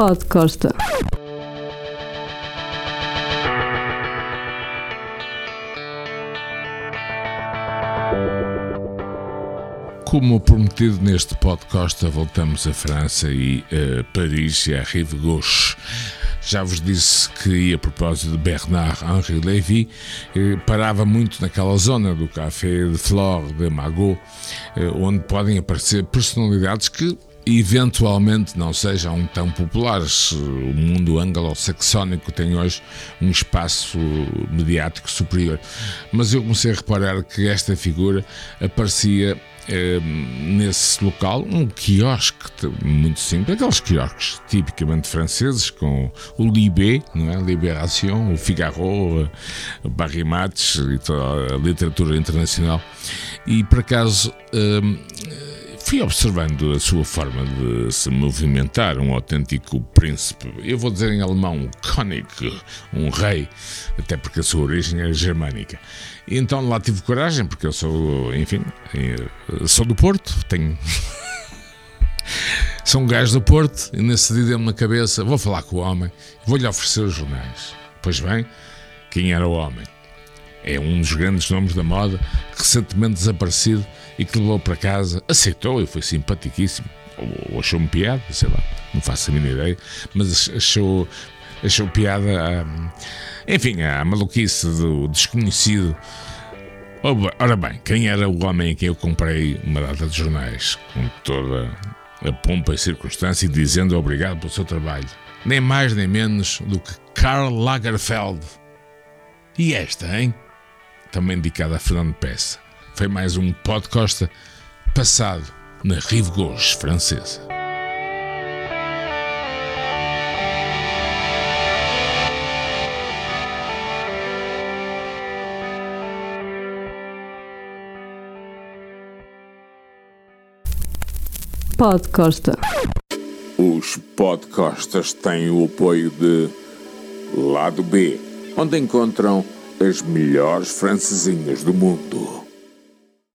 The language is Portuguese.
Pod Costa. Como prometido neste podcast, voltamos a França e a Paris e à Rive Gauche. Já vos disse que a propósito de Bernard-Henri Lévy, eh, parava muito naquela zona do Café de Flore de Magot, eh, onde podem aparecer personalidades que eventualmente não sejam tão populares. O mundo anglo-saxónico tem hoje um espaço mediático superior. Mas eu comecei a reparar que esta figura aparecia eh, nesse local um quiosque muito simples, aqueles quiosques tipicamente franceses com o Libé, não é? Libération, o Figaro, Barry Match e toda a literatura internacional. E por acaso eh, fui observando a sua forma de se movimentar, um autêntico príncipe. Eu vou dizer em alemão König, um rei, até porque a sua origem é germânica. E então lá tive coragem, porque eu sou, enfim, sou do Porto, tenho. sou um gajo do Porto, e nesse dia deu-me na cabeça: vou falar com o homem, vou-lhe oferecer os jornais. Pois bem, quem era o homem? É um dos grandes nomes da moda, recentemente desaparecido e que levou para casa, aceitou e foi simpaticíssimo. Ou achou-me piada, sei lá, não faço a mínima ideia, mas achou, achou piada, a, enfim, a maluquice do desconhecido. Ora bem, quem era o homem a quem eu comprei uma data de jornais, com toda a pompa e circunstância, e dizendo obrigado pelo seu trabalho? Nem mais nem menos do que Karl Lagerfeld. E esta, hein? Também dedicada a Fernando Peça foi mais um podcast passado na Rive Gauche francesa. Podcosta. Os podcastas têm o apoio de Lado B, onde encontram as melhores francesinhas do mundo.